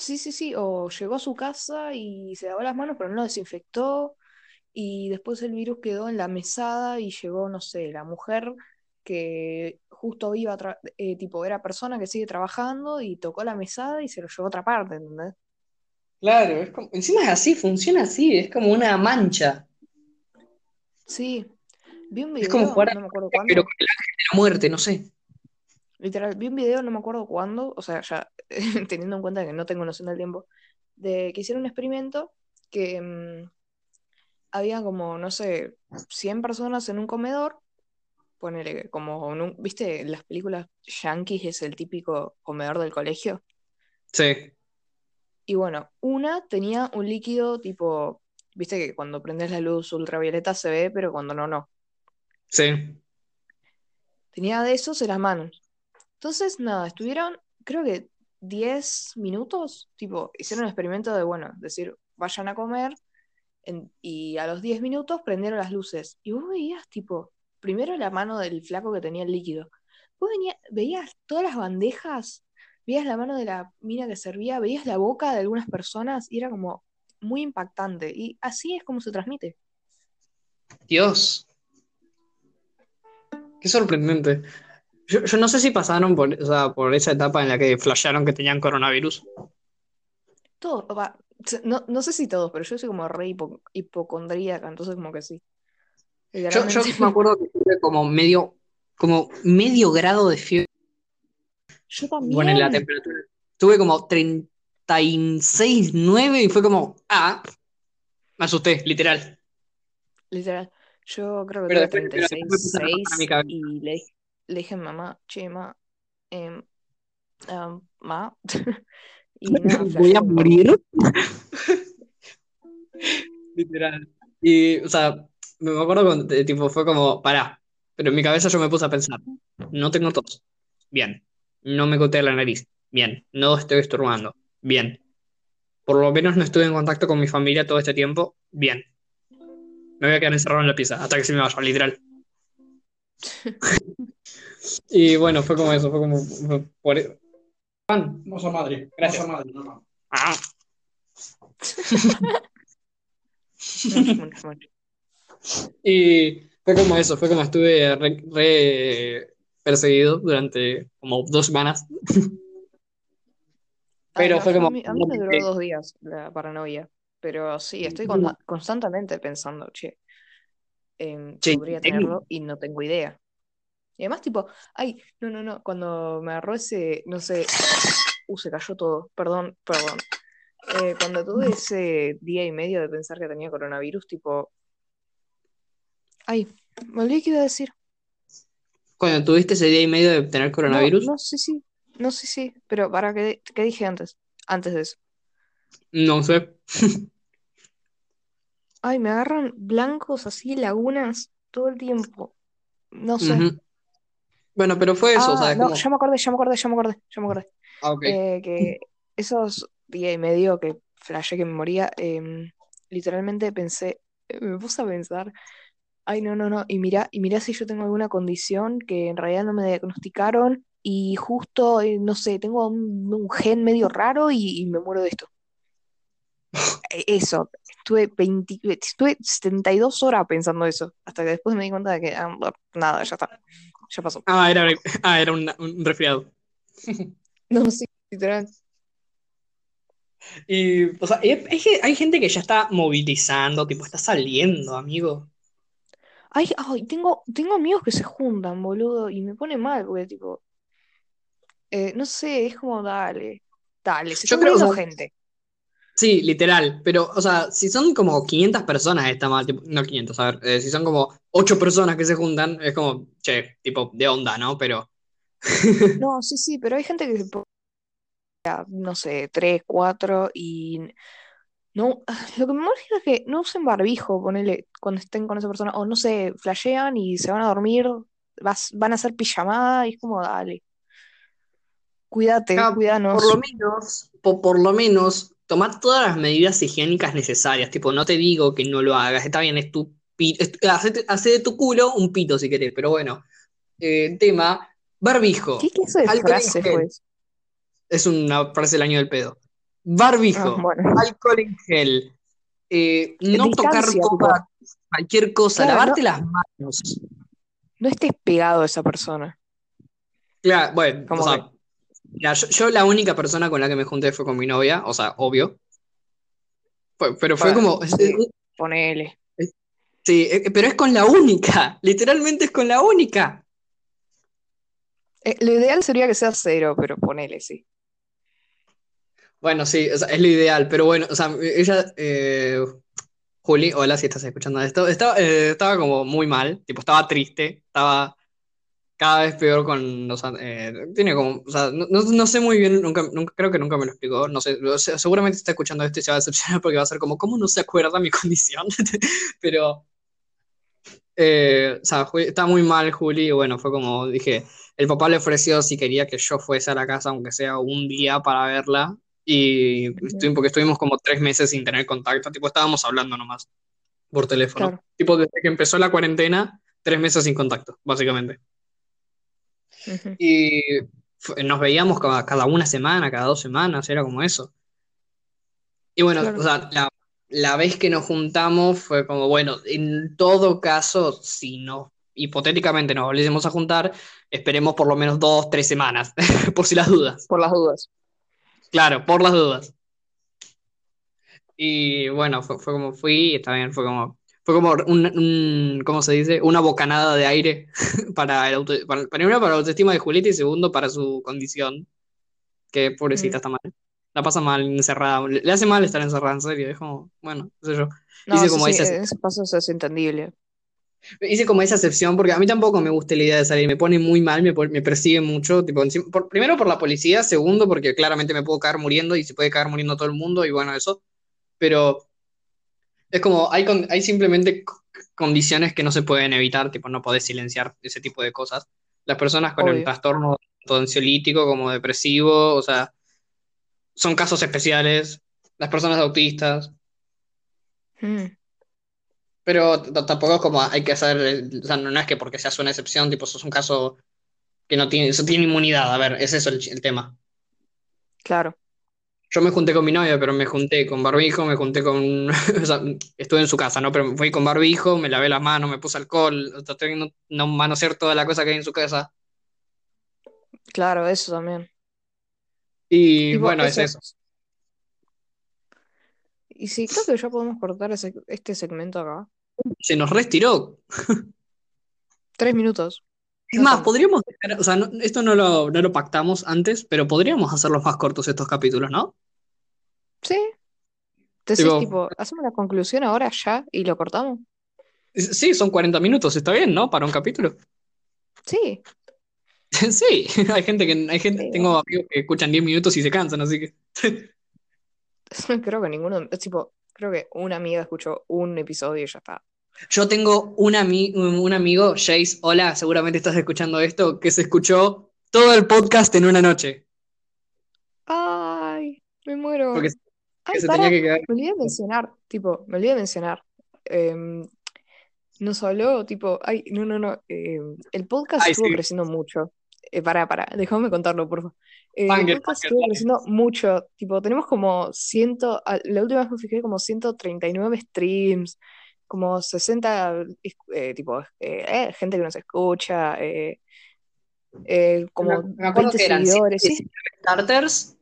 Sí, sí, sí, o llegó a su casa y se lavó las manos, pero no lo desinfectó, y después el virus quedó en la mesada y llegó, no sé, la mujer que justo iba a, tra- eh, tipo, era persona que sigue trabajando y tocó la mesada y se lo llevó a otra parte, ¿entendés? Claro, es como, encima es así, funciona así, es como una mancha. Sí, vi un Es como jugar no me acuerdo pero con el ángel de la muerte, no sé. Literal, vi un video, no me acuerdo cuándo, o sea, ya teniendo en cuenta que no tengo noción del tiempo, de que hicieron un experimento que mm, había como, no sé, 100 personas en un comedor, ponele como, en un- ¿viste? En las películas yankees es el típico comedor del colegio. Sí, Y bueno, una tenía un líquido tipo, ¿viste? Que cuando prendes la luz ultravioleta se ve, pero cuando no, no. sí. Tenía de esos en las manos. Entonces, nada, estuvieron, creo que 10 minutos, tipo, hicieron un experimento de, bueno, decir, vayan a comer, y a los 10 minutos prendieron las luces. Y vos veías, tipo, primero la mano del flaco que tenía el líquido. Vos veías todas las bandejas, veías la mano de la mina que servía, veías la boca de algunas personas, y era como muy impactante. Y así es como se transmite. Dios, qué sorprendente. Yo, yo no sé si pasaron por, o sea, por esa etapa en la que flashearon que tenían coronavirus. Todo, va, se- no, no sé si todos, pero yo soy como re hipo- hipocondríaca, entonces como que sí. Yo, yo me acuerdo que tuve como medio, como medio grado de fiebre Yo con la también. temperatura. Tuve como 36,9 y fue como, ah, me asusté, literal. Literal. Yo creo que Pero tuve después, pero después me puse a reparar 36 mi cabeza. y le, dije- le dije a mi mamá, che, ma, em, ma. Y nada, Voy a morir. Literal. Y, o sea, me acuerdo cuando, tipo, fue como, pará. Pero en mi cabeza yo me puse a pensar, no tengo tos. Bien. No me gotea la nariz. Bien. No estoy estorbando. Bien. Por lo menos no estuve en contacto con mi familia todo este tiempo. Bien. Me voy a quedar encerrado en la pieza hasta que se me vaya, literal. Y bueno, fue como eso, fue como fue por e, Juan, moza madre, gracias. Moza madre, no, no. Ah. Y fue como eso, fue como estuve re, re perseguido durante como dos semanas. Ay, Pero no, fue como. a mí, a mí me duró dos días la paranoia. Pero sí, estoy consta- constantemente pensando, che, em, Che, podría tengo- tenerlo y no tengo idea. Y además, tipo, ay, no, no, no, cuando me agarró ese, no sé, uh, se cayó todo, perdón, perdón. Eh, cuando tuve ese día y medio de pensar que tenía coronavirus, tipo, ay, me olvidé qué iba a decir. Cuando tuviste ese día y medio de tener coronavirus, no, sí, sí, no, sí, sí, pero para, ¿qué, qué dije antes? Antes de eso. no sé. Ay, me agarran blancos así, lagunas, todo el tiempo. No sé. Bueno, pero fue eso, Ah, es no, ya me acordé, ya me acordé, ya me acordé, ya me acordé. Ah, ok. Eh, que esos día y medio que flashé que me moría, em, literalmente pensé, eh, me puse a pensar, ay, no, no, no, y mira, y mira si yo tengo alguna condición que en realidad no me diagnosticaron y justo, eh, no sé, tengo un, un gen medio raro y, y me muero de esto. Eh, Eso, estuve 20, estuve 72 horas pensando eso, hasta que después me di cuenta de que, ah, nada, ya está, ya pasó. Ah, era, ah, era un, un resfriado. No, sí, literal. Y, o sea, hay, hay ge- hay gente que ya está movilizando, tipo, está saliendo, amigo. Ay, ay, tengo, tengo amigos que se juntan, boludo, y me pone mal, porque tipo, eh, no sé, es como, dale, dale, se Yo está creo, o muriendo sea, gente. Sí, literal. Pero, o sea, si son como 500 personas está mal. tipo, no 500, a ver. eh, si son como 8 personas que se juntan, es como, che, tipo, de onda, ¿no? Pero. No, sí, sí, pero hay gente que se pone, no sé, tres, cuatro y no, lo que me molesta es que no usen barbijo, ponele, cuando estén con esa persona, o no sé, flashean y se van a dormir, vas- van a hacer pijamada y es como, dale, cuídate, Ah, por lo cuídanos. menos, po- por, lo menos, tomar todas las medidas higiénicas necesarias. Tipo, no te digo que no lo hagas. Está bien, es tu pi- es- hacete- hacé de tu culo un pito si querés. Pero bueno, eh, tema, ¿Qué barbijo, de frase fue gel. eso? Es una frase del año del pedo. Ah, Barbijo, bueno, alcohol en gel, eh, no tocar distancia, toda, cualquier cosa, claro, no, lavarte las manos. no estés pegado a esa persona, Claro, bueno, o sea, mira, yo, yo la única persona con la que me junté fue con mi novia, o sea, obvio. Pero fue bueno, como, es- sí, ponele. es- sí, eh, pero es con la única, literalmente es con la única. Eh, lo ideal sería que sea cero, pero ponele, sí. Bueno, sí, o sea, es lo ideal, pero bueno, o sea, ella, eh, Juli, hola si estás escuchando esto, estaba, eh, estaba como muy mal, tipo, estaba triste, estaba cada vez peor con los... eh, tiene como, o sea, no, no- sé muy bien, nunca, nunca, creo que nunca me lo explicó, no sé, seguramente está escuchando esto y se va a decepcionar porque va a ser como, ¿cómo no se acuerda mi condición? Pero, eh, o sea, está muy mal Juli y bueno, fue como dije, el papá le ofreció si quería que yo fuese a la casa, aunque sea un día para verla, y Ujú, estuvi- porque estuvimos como tres meses sin tener contacto, tipo, estábamos hablando nomás por teléfono, Claro. tipo, desde que empezó la cuarentena, tres meses sin contacto, básicamente. Ujú, Y nos veíamos cada, cada una semana, cada dos semanas, era como eso. Y bueno, o Claro. sea, la, la vez que nos juntamos fue como, bueno, en todo caso, si no, hipotéticamente nos volviésemos a juntar, esperemos por lo menos dos, tres semanas, por si las dudas. Por las dudas. Claro, por las dudas. Y bueno, fue, fue como fui, y bien, fue como, fue como un, un- ¿cómo se dice? Una bocanada de aire para el auto, para, primero para la autoestima de Julieta y segundo para su condición, que pobrecita Mm. está mal. La pasa mal encerrada, le, le hace mal estar encerrada, en serio, es como, bueno, qué sé yo. No, Hice como sí, esa, ese paso es entendible. hice como esa excepción porque a mí tampoco me gusta la idea de salir, me pone muy mal, me, me persigue mucho, tipo, por- primero por la policía, segundo porque claramente me puedo caer muriendo y se puede caer muriendo todo el mundo y bueno, eso, pero es como, hay, con- hay simplemente condiciones que no se pueden evitar, tipo, no podés silenciar ese tipo de cosas. Las personas con el Obvio. trastorno tanto ansiolítico como depresivo, o sea, son casos especiales, las personas autistas, Mm, pero tampoco es como hay que hacer, eh, o sea, no es que porque seas una excepción, tipo, sos un caso que no tiene, eso tiene inmunidad, a ver, es eso el, el tema. claro. Yo me junté con mi novia, pero me junté con barbijo, me junté con, o sea, estuve en su casa, ¿no? Pero fui con barbijo, me lavé las manos, me puse alcohol, traté de no, no manosear toda la cosa que hay en su casa. Claro, eso también. Y bueno, es eso. eso. Y sí, creo que ya podemos cortar ese- este segmento acá. Se nos retiró. Tres minutos. Es más, podríamos dejar, o sea, no- esto no lo, no lo pactamos antes, pero podríamos hacerlos más cortos estos capítulos, ¿no? Sí. Decís, Tipo, tipo, hacemos la conclusión ahora ya y lo cortamos. sí, son 40 minutos, está bien, ¿no? Para un capítulo. Sí. Sí, hay gente que, hay gente, Sí. tengo amigos que escuchan 10 minutos y se cansan, así que. Creo que ninguno, es tipo, creo que una amiga escuchó un episodio y ya está. Yo tengo un, ami- un amigo, Jace, hola, seguramente estás escuchando esto, que se escuchó todo el podcast en una noche. Ay, me muero. Porque, porque Ay, se pará, tenía que quedar. me olvidé de mencionar, tipo, me olvidé de mencionar. Em, nos habló, tipo, ay, no, no, no. em, el podcast Ay, estuvo sí, creciendo mucho. Eh, pará, pará, déjame contarlo, por favor. Eh, el podcast banger, estuvo creciendo mucho. Tipo, tenemos como ciento, la última vez me fijé como 139 streams, como 60, eh, tipo, eh, eh, gente que nos escucha, eh, eh, Me, como me acuerdo 20 que eran seguidores, sí, 119 starters,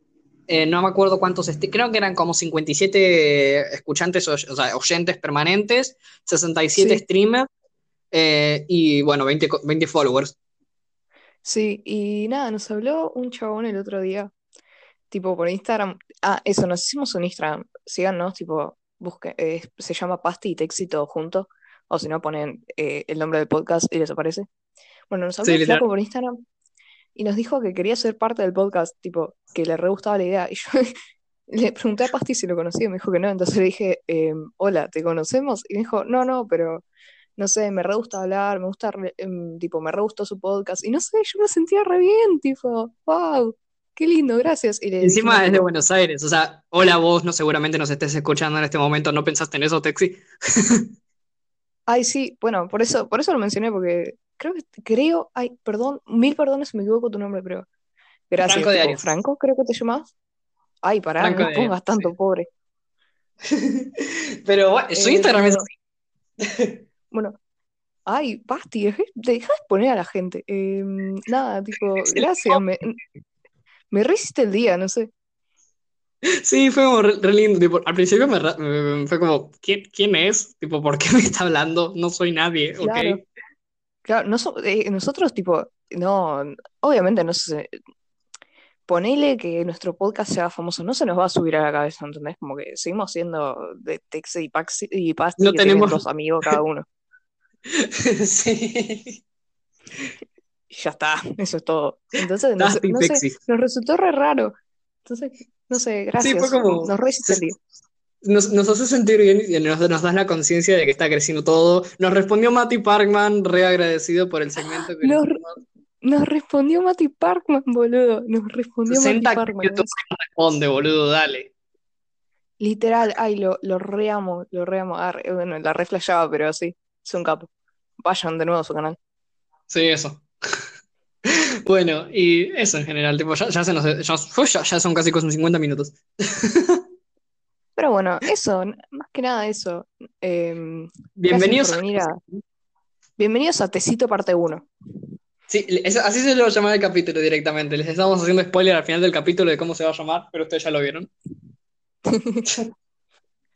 eh, no me acuerdo cuántos, creo que eran como 57 escuchantes, o, o sea, oyentes permanentes, 67 sí. streamers eh, y bueno, 20, co- 20 followers. Sí, y nada, nos habló un chabón el otro día, tipo por Instagram. Ah, eso, nos hicimos un Instagram. síganos, tipo, busquen, eh, se llama Pasti y Texi todo junto, o si no ponen eh, el nombre del podcast y les aparece. Bueno, nos habló Sí, flaco por Instagram y nos dijo que quería ser parte del podcast, tipo, que le re gustaba la idea. Y yo le pregunté a Pasti si lo conocía y me dijo que no, entonces le dije, em, hola, ¿te conocemos? Y me dijo, no, no, pero no sé, me re gusta hablar, me gusta, re- em, tipo, me re gustó su podcast. Y no sé, yo me sentía re bien, tipo, wow, qué lindo, gracias. Y Encima es de Buenos Aires, o sea, hola vos, no seguramente nos estés escuchando en este momento, ¿no pensaste en eso, Texi? ay, sí, bueno, por eso, por eso lo mencioné, porque creo que, creo, ay, perdón, mil perdones si me equivoco tu nombre, pero gracias, Franco de tipo, Arias. Franco, creo que te llamas. Ay, pará, Franco no pongas Arias, tanto, sí. pobre. Pero bueno, su Eh, Instagram es así. bueno, ay, Basti, dejá dejá de exponer a la gente. Em, nada, tipo, gracias, me, me re hiciste el día, no sé. Sí, fue como re, re lindo. tipo, al principio me, fue como, ¿quién, quién es? Tipo, ¿por qué me está hablando? No soy nadie, ¿ok? Claro, claro, no so- eh, nosotros, tipo, no, obviamente no sé, ponele que nuestro podcast sea famoso, no se nos va a subir a la cabeza, ¿entendés? Como que seguimos siendo de Texe y Paxi y Pasti No que tienen tenemos... dos amigos cada uno. Sí. Y ya está, eso es todo. Entonces, no sé, no nos resultó re raro. Entonces, no sé, Sí, fue gracias, como... nos re. Nos, nos hace sentir bien y nos, nos das la conciencia de que está creciendo todo. Nos respondió Matty Parkman, re agradecido por el segmento que Nos, respondió Mati Parkman, boludo. Nos respondió Mati 60 Parkman. YouTube responde, boludo, dale. Literal, ay, lo, lo reamo, lo reamo. Ah, bueno, la reflejaba, pero sí, es un capo. Vayan de nuevo a su canal. Sí, eso. Bueno, y eso en general, tipo, ya, ya se nos, ya, ya, son casi con 50 minutos. Pero bueno, eso, más que nada eso. Em, Bienvenidos a... Bienvenidos a Tecito parte 1. Sí, así se lo va a llamar el capítulo directamente. Les estamos haciendo spoiler al final del capítulo de cómo se va a llamar, pero ustedes ya lo vieron.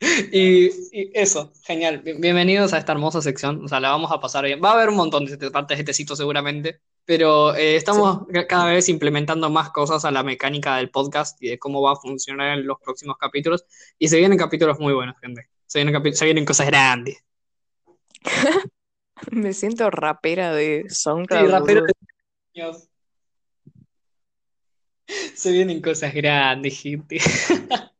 Y, y eso, genial. Bien- Bienvenidos a esta hermosa sección. O sea, la vamos a pasar bien. Va a haber un montón de partes de tecito seguramente, pero eh, Sí. estamos ca- cada vez implementando más cosas a la mecánica del podcast y de cómo va a funcionar en los próximos capítulos. Y se vienen capítulos muy buenos, gente. Se vienen, se vienen cosas grandes. Me siento rapera de Sí, SoundCloud, rapero boludo. de. Se vienen cosas grandes, gente.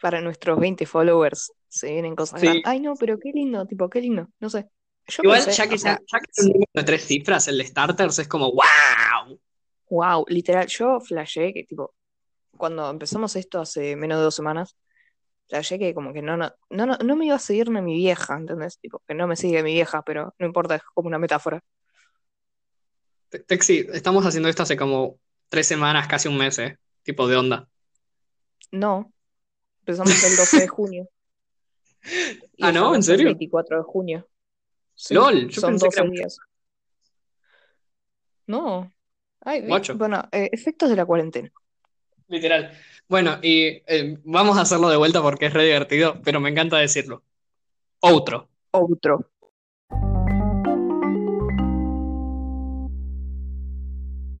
Para nuestros 20 followers se vienen cosas Sí. grandes. Ay, no, pero qué lindo, tipo, qué lindo. No sé. Yo Igual, pensé, ya que, o sea, ya, ya que es un número de tres cifras, el de starters es como ¡wow! wow, literal, yo flashé que, tipo, cuando empezamos esto hace menos de dos semanas, flashé que como que no, no, no, no, no me iba a seguir ni mi vieja, ¿entendés? Tipo, que no me sigue mi vieja, pero no importa, es como una metáfora. Te- Texi, estamos haciendo esto hace como tres semanas, casi un mes, ¿eh? Tipo de onda. No, empezamos el 12 de junio y Ah, ¿no? ¿En estamos el serio? 24 de junio. Sí, LOL, yo son pensé que 12 era mucho. días. No. Ay, Guacho, bueno, eh, efectos de la cuarentena. literal. Bueno, y eh, vamos a hacerlo de vuelta porque es re divertido, pero me encanta decirlo. Outro. Outro.